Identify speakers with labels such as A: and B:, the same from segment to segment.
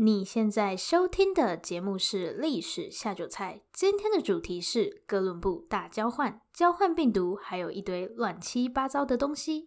A: 你现在收听的节目是《历史下酒菜》，今天的主题是哥伦布大交换、交换病毒，还有一堆乱七八糟的东西。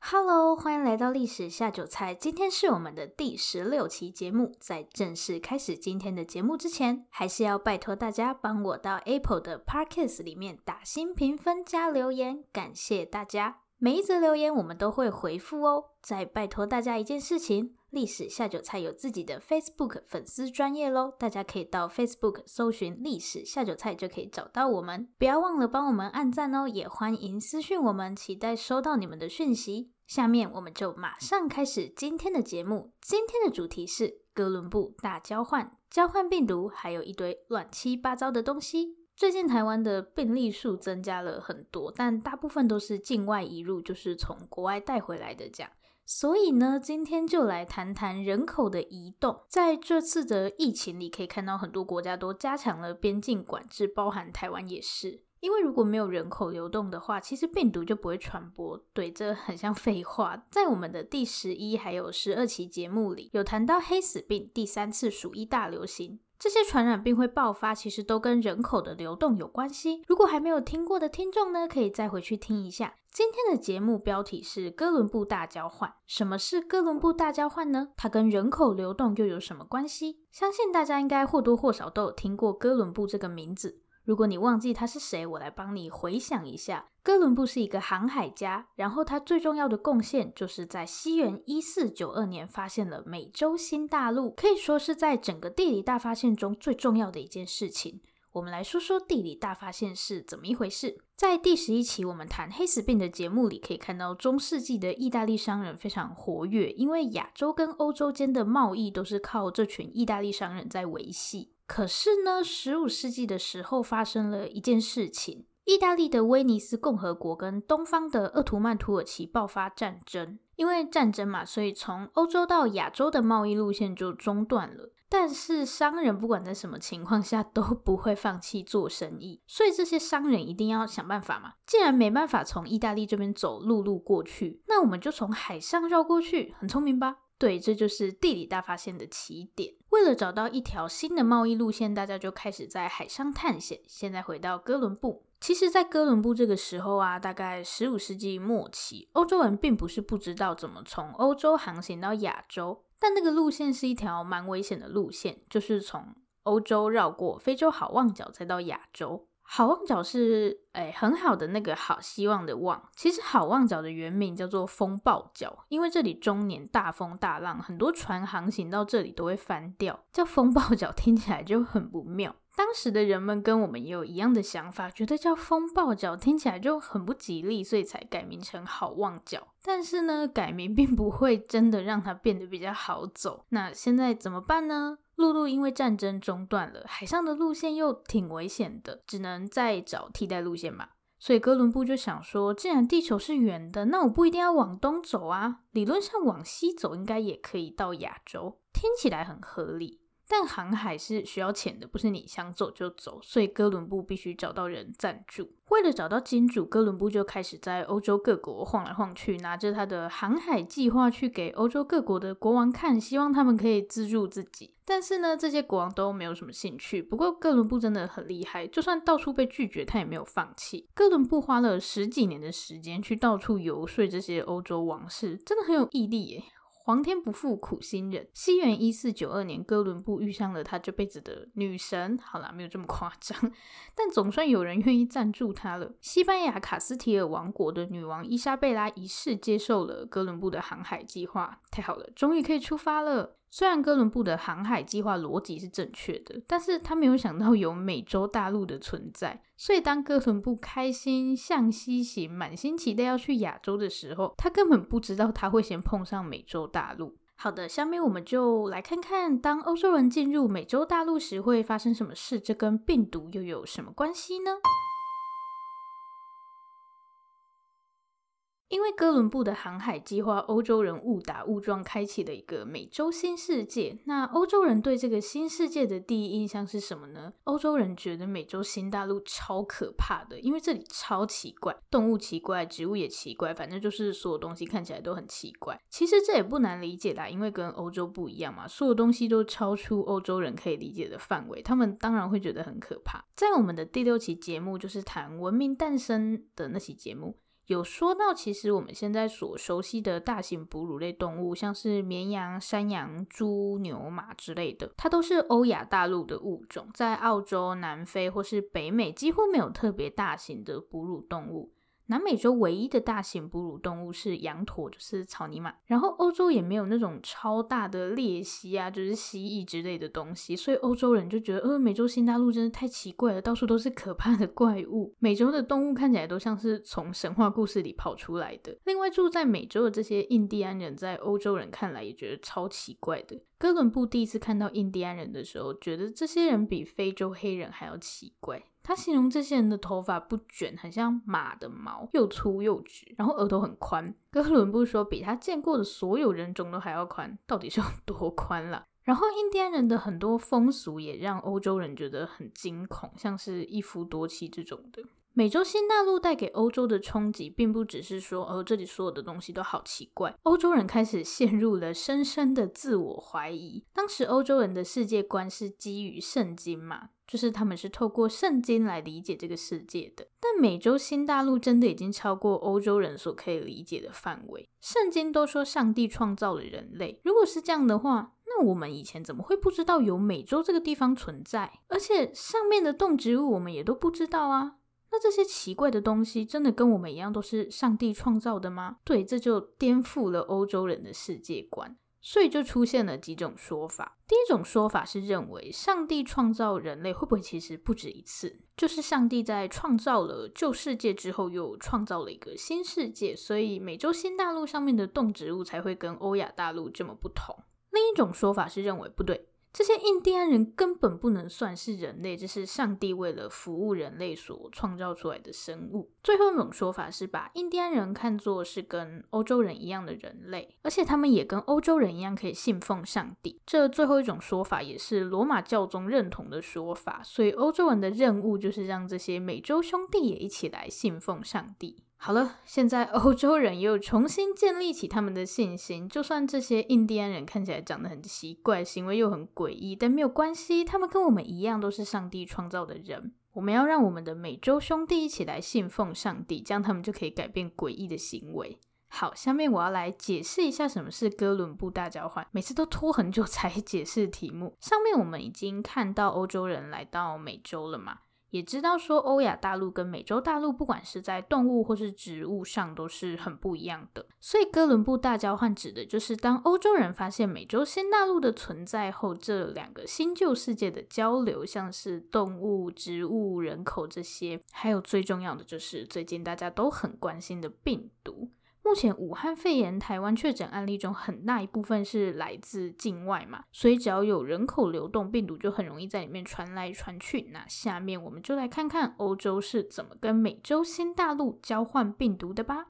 A: Hello，欢迎来到《历史下酒菜》，今天是我们的第十六期节目。在正式开始今天的节目之前，还是要拜托大家帮我到 Apple 的 Podcast 里面打新评分加留言，感谢大家。每一则留言我们都会回复哦。再拜托大家一件事情，历史下酒菜有自己的 Facebook 粉丝专业喽，大家可以到 Facebook 搜寻历史下酒菜就可以找到我们。不要忘了帮我们按赞哦，也欢迎私讯我们，期待收到你们的讯息。下面我们就马上开始今天的节目。今天的主题是哥伦布大交换、交换病毒，还有一堆乱七八糟的东西。最近台湾的病例数增加了很多，但大部分都是境外移入，就是从国外带回来的这样。所以呢，今天就来谈谈人口的移动。在这次的疫情里，可以看到很多国家都加强了边境管制，包含台湾也是。因为如果没有人口流动的话，其实病毒就不会传播。对，这很像废话。在我们的第十一还有十二期节目里，有谈到黑死病第三次鼠疫大流行。这些传染病会爆发，其实都跟人口的流动有关系。如果还没有听过的听众呢，可以再回去听一下。今天的节目标题是哥伦布大交换。什么是哥伦布大交换呢？它跟人口流动又有什么关系？相信大家应该或多或少都有听过哥伦布这个名字。如果你忘记他是谁，我来帮你回想一下。哥伦布是一个航海家，然后他最重要的贡献就是在西元一四九二年发现了美洲新大陆，可以说是在整个地理大发现中最重要的一件事情。我们来说说地理大发现是怎么一回事。在第十一期我们谈黑死病的节目里，可以看到中世纪的意大利商人非常活跃，因为亚洲跟欧洲间的贸易都是靠这群意大利商人在维系。可是呢，十五世纪的时候发生了一件事情，意大利的威尼斯共和国跟东方的鄂图曼土耳其爆发战争。因为战争嘛，所以从欧洲到亚洲的贸易路线就中断了。但是商人不管在什么情况下都不会放弃做生意，所以这些商人一定要想办法嘛。既然没办法从意大利这边走陆路过去，那我们就从海上绕过去，很聪明吧？对，这就是地理大发现的起点。为了找到一条新的贸易路线，大家就开始在海上探险。现在回到哥伦布，其实，在哥伦布这个时候啊，大概十五世纪末期，欧洲人并不是不知道怎么从欧洲航行到亚洲，但那个路线是一条蛮危险的路线，就是从欧洲绕过非洲好望角，再到亚洲。好望角是诶很好的那个好希望的望，其实好望角的原名叫做风暴角，因为这里终年大风大浪，很多船航行到这里都会翻掉，叫风暴角听起来就很不妙。当时的人们跟我们也有一样的想法，觉得叫风暴角听起来就很不吉利，所以才改名成好望角。但是呢，改名并不会真的让它变得比较好走。那现在怎么办呢？陆路因为战争中断了，海上的路线又挺危险的，只能再找替代路线嘛。所以哥伦布就想说，既然地球是圆的，那我不一定要往东走啊，理论上往西走应该也可以到亚洲，听起来很合理。但航海是需要钱的，不是你想走就走，所以哥伦布必须找到人赞助。为了找到金主，哥伦布就开始在欧洲各国晃来晃去，拿着他的航海计划去给欧洲各国的国王看，希望他们可以资助自己。但是呢，这些国王都没有什么兴趣。不过哥伦布真的很厉害，就算到处被拒绝，他也没有放弃。哥伦布花了十几年的时间去到处游说这些欧洲王室，真的很有毅力耶。皇天不负苦心人。西元一四九二年，哥伦布遇上了他这辈子的女神。好啦，没有这么夸张，但总算有人愿意赞助他了。西班牙卡斯提尔王国的女王伊莎贝拉一世接受了哥伦布的航海计划。太好了，终于可以出发了。虽然哥伦布的航海计划逻辑是正确的，但是他没有想到有美洲大陆的存在。所以当哥伦布开心向西行，满心期待要去亚洲的时候，他根本不知道他会先碰上美洲大陆。好的，下面我们就来看看，当欧洲人进入美洲大陆时会发生什么事，这跟病毒又有什么关系呢？因为哥伦布的航海计划，欧洲人误打误撞开启了一个美洲新世界。那欧洲人对这个新世界的第一印象是什么呢？欧洲人觉得美洲新大陆超可怕的，因为这里超奇怪，动物奇怪，植物也奇怪，反正就是所有东西看起来都很奇怪。其实这也不难理解啦，因为跟欧洲不一样嘛，所有东西都超出欧洲人可以理解的范围，他们当然会觉得很可怕。在我们的第六期节目，就是谈文明诞生的那期节目。有说到，其实我们现在所熟悉的大型哺乳类动物，像是绵羊、山羊、猪、牛、马之类的，它都是欧亚大陆的物种，在澳洲、南非或是北美几乎没有特别大型的哺乳动物。南美洲唯一的大型哺乳动物是羊驼，就是草泥马。然后欧洲也没有那种超大的鬣蜥啊，就是蜥蜴之类的东西，所以欧洲人就觉得，呃，美洲新大陆真的太奇怪了，到处都是可怕的怪物。美洲的动物看起来都像是从神话故事里跑出来的。另外，住在美洲的这些印第安人，在欧洲人看来也觉得超奇怪的。哥伦布第一次看到印第安人的时候，觉得这些人比非洲黑人还要奇怪。他形容这些人的头发不卷，很像马的毛，又粗又直，然后额头很宽。哥伦布说，比他见过的所有人种都还要宽，到底是有多宽了？然后印第安人的很多风俗也让欧洲人觉得很惊恐，像是一夫多妻这种的。美洲新大陆带给欧洲的冲击，并不只是说，哦，这里所有的东西都好奇怪。欧洲人开始陷入了深深的自我怀疑。当时欧洲人的世界观是基于圣经嘛，就是他们是透过圣经来理解这个世界的。但美洲新大陆真的已经超过欧洲人所可以理解的范围。圣经都说上帝创造了人类，如果是这样的话，那我们以前怎么会不知道有美洲这个地方存在？而且上面的动植物我们也都不知道啊。那这些奇怪的东西真的跟我们一样都是上帝创造的吗？对，这就颠覆了欧洲人的世界观，所以就出现了几种说法。第一种说法是认为上帝创造人类会不会其实不止一次？就是上帝在创造了旧世界之后，又创造了一个新世界，所以美洲新大陆上面的动植物才会跟欧亚大陆这么不同。另一种说法是认为不对。这些印第安人根本不能算是人类，这是上帝为了服务人类所创造出来的生物。最后一种说法是把印第安人看作是跟欧洲人一样的人类，而且他们也跟欧洲人一样可以信奉上帝。这最后一种说法也是罗马教宗认同的说法，所以欧洲人的任务就是让这些美洲兄弟也一起来信奉上帝。好了，现在欧洲人又重新建立起他们的信心。就算这些印第安人看起来长得很奇怪，行为又很诡异，但没有关系，他们跟我们一样都是上帝创造的人。我们要让我们的美洲兄弟一起来信奉上帝，这样他们就可以改变诡异的行为。好，下面我要来解释一下什么是哥伦布大交换。每次都拖很久才解释题目。上面我们已经看到欧洲人来到美洲了嘛？也知道说欧亚大陆跟美洲大陆，不管是在动物或是植物上，都是很不一样的。所以哥伦布大交换指的就是当欧洲人发现美洲新大陆的存在后，这两个新旧世界的交流，像是动物、植物、人口这些，还有最重要的就是最近大家都很关心的病毒。目前武汉肺炎台湾确诊案例中，很大一部分是来自境外嘛，所以只要有人口流动，病毒就很容易在里面传来传去。那下面我们就来看看欧洲是怎么跟美洲新大陆交换病毒的吧。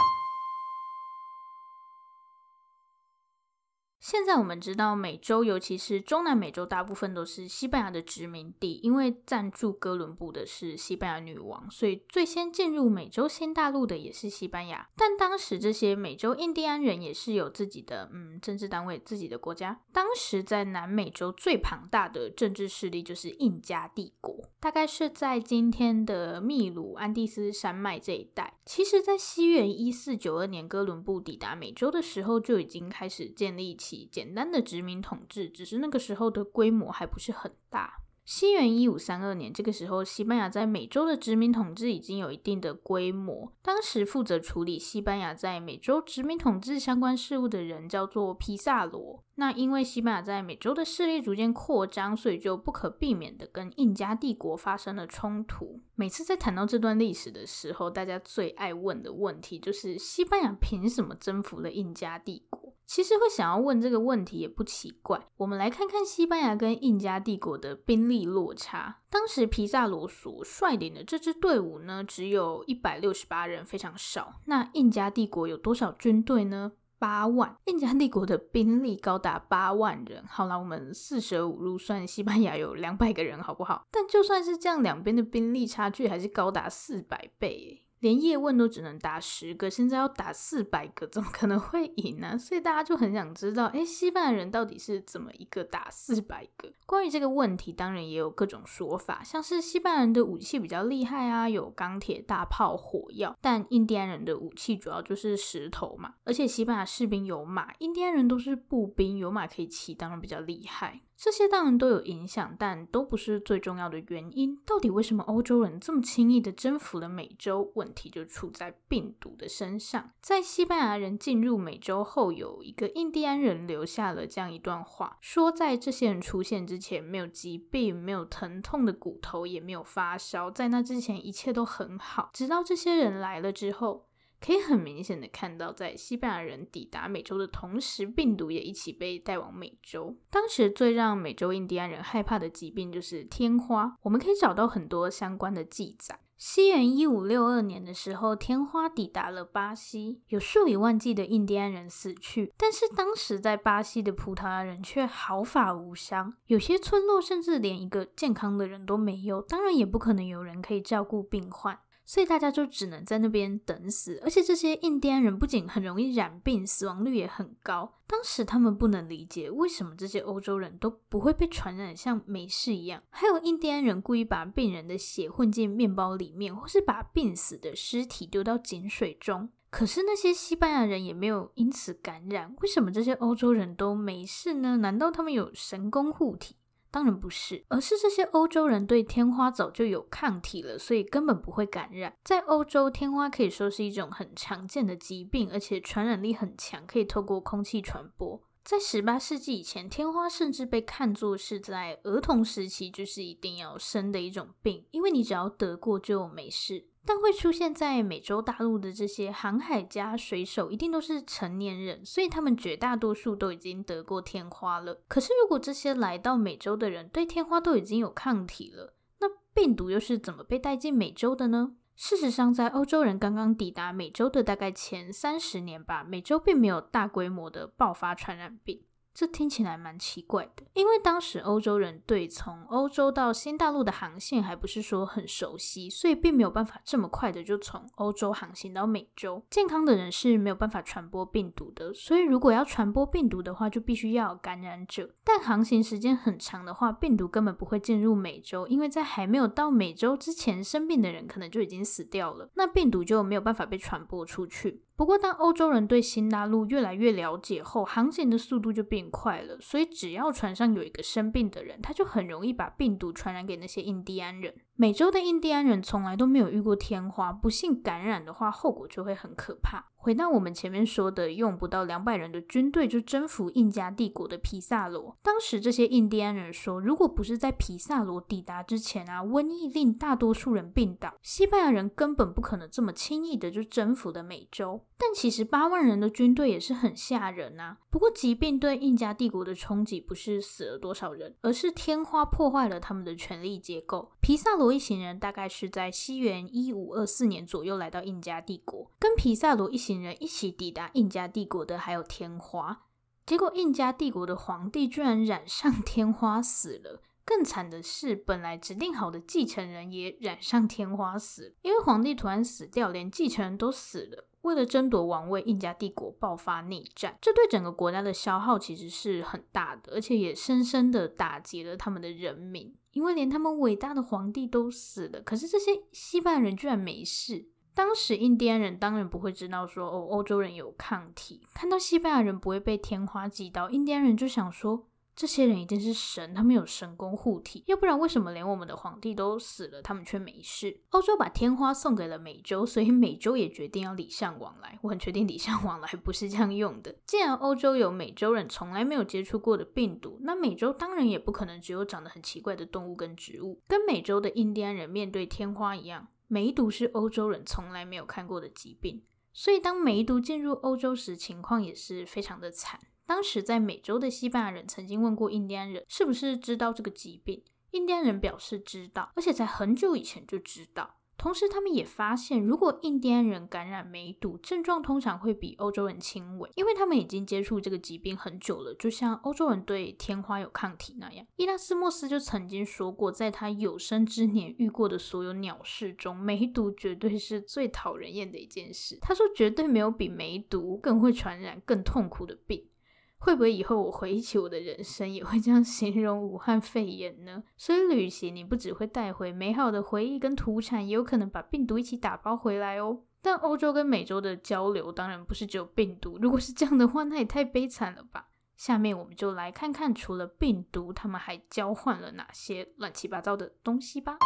A: 现在我们知道，美洲尤其是中南美洲，大部分都是西班牙的殖民地。因为赞助哥伦布的是西班牙女王，所以最先进入美洲新大陆的也是西班牙。但当时这些美洲印第安人也是有自己的嗯政治单位、自己的国家。当时在南美洲最庞大的政治势力就是印加帝国，大概是在今天的秘鲁、安第斯山脉这一带。其实，在西元一四九二年，哥伦布抵达美洲的时候，就已经开始建立起。简单的殖民统治，只是那个时候的规模还不是很大。西元一五三二年，这个时候西班牙在美洲的殖民统治已经有一定的规模。当时负责处理西班牙在美洲殖民统治相关事务的人叫做皮萨罗。那因为西班牙在美洲的势力逐渐扩张，所以就不可避免的跟印加帝国发生了冲突。每次在谈到这段历史的时候，大家最爱问的问题就是：西班牙凭什么征服了印加帝国？其实会想要问这个问题也不奇怪。我们来看看西班牙跟印加帝国的兵力落差。当时皮萨罗所率领的这支队伍呢，只有一百六十八人，非常少。那印加帝国有多少军队呢？八万。印加帝国的兵力高达八万人。好了，我们四舍五入算西班牙有两百个人，好不好？但就算是这样，两边的兵力差距还是高达四百倍。连叶问都只能打十个，现在要打四百个，怎么可能会赢呢？所以大家就很想知道，哎，西班牙人到底是怎么一个打四百个？关于这个问题，当然也有各种说法，像是西班牙人的武器比较厉害啊，有钢铁、大炮、火药，但印第安人的武器主要就是石头嘛，而且西班牙士兵有马，印第安人都是步兵，有马可以骑，当然比较厉害。这些当然都有影响，但都不是最重要的原因。到底为什么欧洲人这么轻易的征服了美洲？问题就出在病毒的身上。在西班牙人进入美洲后，有一个印第安人留下了这样一段话，说在这些人出现之前，没有疾病，没有疼痛的骨头，也没有发烧，在那之前一切都很好。直到这些人来了之后。可以很明显的看到，在西班牙人抵达美洲的同时，病毒也一起被带往美洲。当时最让美洲印第安人害怕的疾病就是天花。我们可以找到很多相关的记载。西元一五六二年的时候，天花抵达了巴西，有数以万计的印第安人死去。但是当时在巴西的葡萄牙人却毫发无伤，有些村落甚至连一个健康的人都没有。当然，也不可能有人可以照顾病患。所以大家就只能在那边等死，而且这些印第安人不仅很容易染病，死亡率也很高。当时他们不能理解为什么这些欧洲人都不会被传染，像没事一样。还有印第安人故意把病人的血混进面包里面，或是把病死的尸体丢到井水中。可是那些西班牙人也没有因此感染，为什么这些欧洲人都没事呢？难道他们有神功护体？当然不是，而是这些欧洲人对天花早就有抗体了，所以根本不会感染。在欧洲，天花可以说是一种很常见的疾病，而且传染力很强，可以透过空气传播。在十八世纪以前，天花甚至被看作是在儿童时期就是一定要生的一种病，因为你只要得过就没事。但会出现在美洲大陆的这些航海家、水手，一定都是成年人，所以他们绝大多数都已经得过天花了。可是，如果这些来到美洲的人对天花都已经有抗体了，那病毒又是怎么被带进美洲的呢？事实上，在欧洲人刚刚抵达美洲的大概前三十年吧，美洲并没有大规模的爆发传染病。这听起来蛮奇怪的，因为当时欧洲人对从欧洲到新大陆的航线还不是说很熟悉，所以并没有办法这么快的就从欧洲航行到美洲。健康的人是没有办法传播病毒的，所以如果要传播病毒的话，就必须要感染者。但航行时间很长的话，病毒根本不会进入美洲，因为在还没有到美洲之前，生病的人可能就已经死掉了，那病毒就没有办法被传播出去。不过，当欧洲人对新大陆越来越了解后，航行的速度就变快了。所以，只要船上有一个生病的人，他就很容易把病毒传染给那些印第安人。美洲的印第安人从来都没有遇过天花，不幸感染的话，后果就会很可怕。回到我们前面说的，用不到两百人的军队就征服印加帝国的皮萨罗。当时这些印第安人说，如果不是在皮萨罗抵达之前啊，瘟疫令大多数人病倒，西班牙人根本不可能这么轻易的就征服了美洲。但其实八万人的军队也是很吓人啊。不过疾病对印加帝国的冲击不是死了多少人，而是天花破坏了他们的权力结构。皮萨罗一行人大概是在西元一五二四年左右来到印加帝国，跟皮萨罗一行。行人一起抵达印加帝国的还有天花，结果印加帝国的皇帝居然染上天花死了。更惨的是，本来指定好的继承人也染上天花死了。因为皇帝突然死掉，连继承人都死了。为了争夺王位，印加帝国爆发内战，这对整个国家的消耗其实是很大的，而且也深深的打击了他们的人民。因为连他们伟大的皇帝都死了，可是这些西班牙人居然没事。当时印第安人当然不会知道说哦，欧洲人有抗体，看到西班牙人不会被天花击倒，印第安人就想说，这些人一定是神，他们有神功护体，要不然为什么连我们的皇帝都死了，他们却没事？欧洲把天花送给了美洲，所以美洲也决定要礼尚往来。我很确定礼尚往来不是这样用的。既然欧洲有美洲人从来没有接触过的病毒，那美洲当然也不可能只有长得很奇怪的动物跟植物，跟美洲的印第安人面对天花一样。梅毒是欧洲人从来没有看过的疾病，所以当梅毒进入欧洲时，情况也是非常的惨。当时在美洲的西班牙人曾经问过印第安人，是不是知道这个疾病？印第安人表示知道，而且在很久以前就知道。同时，他们也发现，如果印第安人感染梅毒，症状通常会比欧洲人轻微，因为他们已经接触这个疾病很久了，就像欧洲人对天花有抗体那样。伊拉斯莫斯就曾经说过，在他有生之年遇过的所有鸟事中，梅毒绝对是最讨人厌的一件事。他说，绝对没有比梅毒更会传染、更痛苦的病。会不会以后我回忆起我的人生，也会这样形容武汉肺炎呢？所以旅行你不只会带回美好的回忆跟土产，也有可能把病毒一起打包回来哦。但欧洲跟美洲的交流当然不是只有病毒，如果是这样的话，那也太悲惨了吧。下面我们就来看看，除了病毒，他们还交换了哪些乱七八糟的东西吧。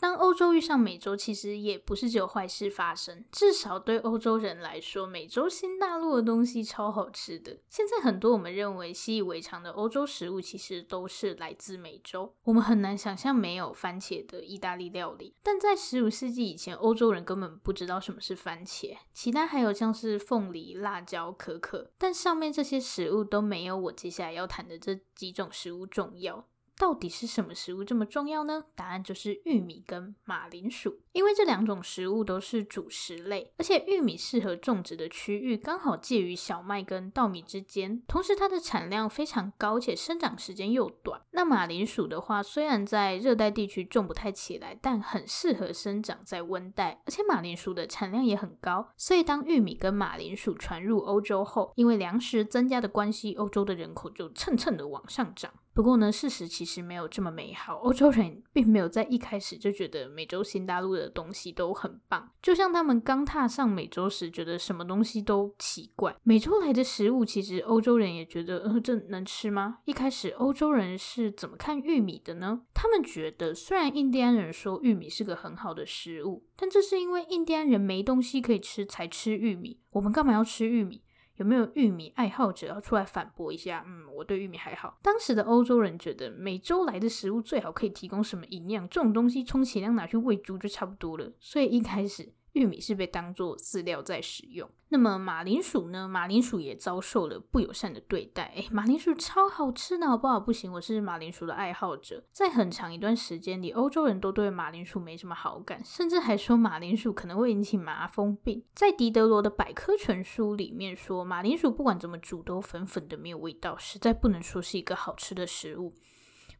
A: 当欧洲遇上美洲，其实也不是只有坏事发生。至少对欧洲人来说，美洲新大陆的东西超好吃的。现在很多我们认为习以为常的欧洲食物，其实都是来自美洲。我们很难想象没有番茄的意大利料理，但在十五世纪以前，欧洲人根本不知道什么是番茄。其他还有像是凤梨、辣椒、可可，但上面这些食物都没有我接下来要谈的这几种食物重要。到底是什么食物这么重要呢？答案就是玉米跟马铃薯，因为这两种食物都是主食类，而且玉米适合种植的区域刚好介于小麦跟稻米之间，同时它的产量非常高，且生长时间又短。那马铃薯的话，虽然在热带地区种不太起来，但很适合生长在温带，而且马铃薯的产量也很高。所以当玉米跟马铃薯传入欧洲后，因为粮食增加的关系，欧洲的人口就蹭蹭的往上涨。不过呢，事实其实没有这么美好。欧洲人并没有在一开始就觉得美洲新大陆的东西都很棒，就像他们刚踏上美洲时觉得什么东西都奇怪。美洲来的食物，其实欧洲人也觉得，呃，这能吃吗？一开始欧洲人是怎么看玉米的呢？他们觉得，虽然印第安人说玉米是个很好的食物，但这是因为印第安人没东西可以吃才吃玉米。我们干嘛要吃玉米？有没有玉米爱好者要出来反驳一下？嗯，我对玉米还好。当时的欧洲人觉得每周来的食物最好可以提供什么营养？这种东西充其量拿去喂猪就差不多了。所以一开始。玉米是被当作饲料在使用，那么马铃薯呢？马铃薯也遭受了不友善的对待。诶，马铃薯超好吃的，好不好？不行，我是马铃薯的爱好者。在很长一段时间里，欧洲人都对马铃薯没什么好感，甚至还说马铃薯可能会引起麻风病。在狄德罗的百科全书里面说，马铃薯不管怎么煮都粉粉的，没有味道，实在不能说是一个好吃的食物。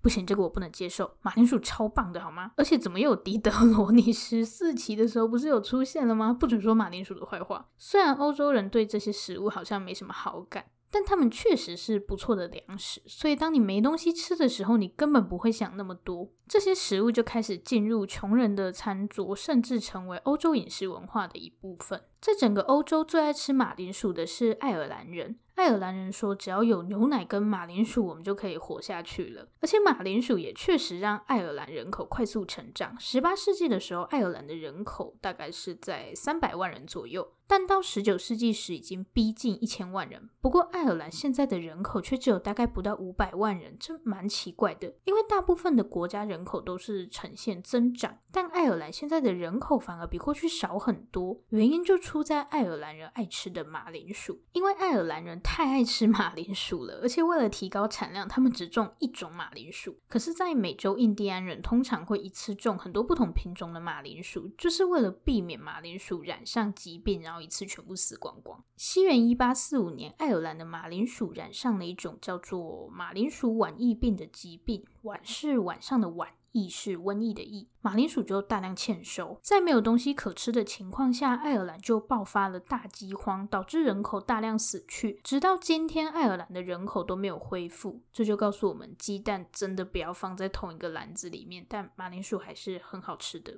A: 不行，这个我不能接受。马铃薯超棒的，好吗？而且怎么又有狄德罗？你十四期的时候不是有出现了吗？不准说马铃薯的坏话。虽然欧洲人对这些食物好像没什么好感，但他们确实是不错的粮食。所以当你没东西吃的时候，你根本不会想那么多，这些食物就开始进入穷人的餐桌，甚至成为欧洲饮食文化的一部分。在整个欧洲最爱吃马铃薯的是爱尔兰人。爱尔兰人说：“只要有牛奶跟马铃薯，我们就可以活下去了。”而且马铃薯也确实让爱尔兰人口快速成长。十八世纪的时候，爱尔兰的人口大概是在三百万人左右，但到十九世纪时已经逼近一千万人。不过，爱尔兰现在的人口却只有大概不到五百万人，这蛮奇怪的。因为大部分的国家人口都是呈现增长，但爱尔兰现在的人口反而比过去少很多。原因就出在爱尔兰人爱吃的马铃薯，因为爱尔兰人。太爱吃马铃薯了，而且为了提高产量，他们只种一种马铃薯。可是，在美洲，印第安人通常会一次种很多不同品种的马铃薯，就是为了避免马铃薯染上疾病，然后一次全部死光光。西元一八四五年，爱尔兰的马铃薯染上了一种叫做马铃薯晚疫病的疾病，晚是晚上的晚。疫是瘟疫的疫，马铃薯就大量欠收，在没有东西可吃的情况下，爱尔兰就爆发了大饥荒，导致人口大量死去。直到今天，爱尔兰的人口都没有恢复。这就告诉我们，鸡蛋真的不要放在同一个篮子里面，但马铃薯还是很好吃的。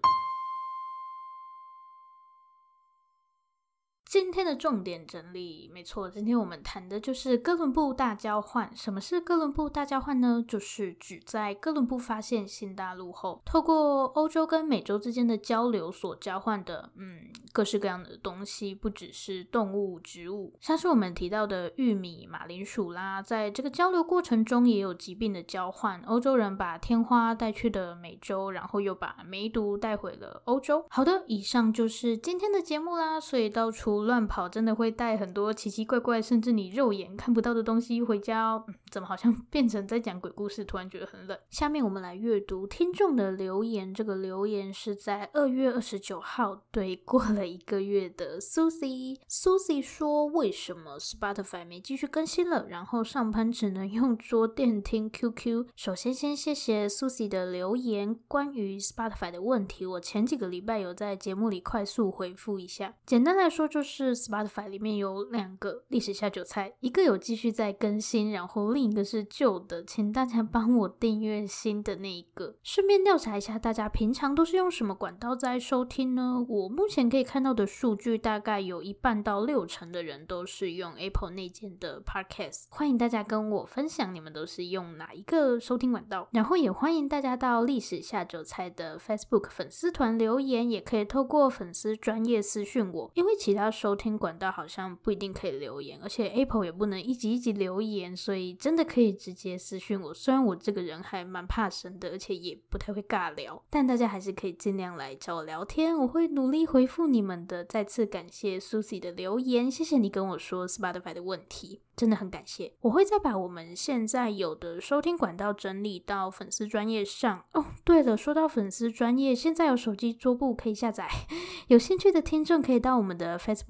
A: 今天的重点整理，没错，今天我们谈的就是哥伦布大交换。什么是哥伦布大交换呢？就是指在哥伦布发现新大陆后，透过欧洲跟美洲之间的交流所交换的，嗯，各式各样的东西，不只是动物、植物，像是我们提到的玉米、马铃薯啦，在这个交流过程中也有疾病的交换。欧洲人把天花带去了美洲，然后又把梅毒带回了欧洲。好的，以上就是今天的节目啦，所以到处。乱跑真的会带很多奇奇怪怪，甚至你肉眼看不到的东西回家哦。怎么好像变成在讲鬼故事？突然觉得很冷。下面我们来阅读听众的留言。这个留言是在二月二十九号，对，过了一个月的 Susie。Susie 说：“为什么 Spotify 没继续更新了？然后上班只能用桌垫听 QQ。”首先，先谢谢 Susie 的留言。关于 Spotify 的问题，我前几个礼拜有在节目里快速回复一下。简单来说，就是。是 Spotify 里面有两个历史下酒菜，一个有继续在更新，然后另一个是旧的，请大家帮我订阅新的那一个。顺便调查一下，大家平常都是用什么管道在收听呢？我目前可以看到的数据，大概有一半到六成的人都是用 Apple 内建的 Podcast。欢迎大家跟我分享你们都是用哪一个收听管道，然后也欢迎大家到历史下酒菜的 Facebook 粉丝团留言，也可以透过粉丝专业私讯我，因为其他。收听管道好像不一定可以留言，而且 Apple 也不能一级一级留言，所以真的可以直接私讯我。虽然我这个人还蛮怕生的，而且也不太会尬聊，但大家还是可以尽量来找我聊天，我会努力回复你们的。再次感谢 Susie 的留言，谢谢你跟我说 Spotify 的问题。真的很感谢，我会再把我们现在有的收听管道整理到粉丝专业上。哦，对了，说到粉丝专业，现在有手机桌布可以下载，有兴趣的听众可以到我们的 Facebook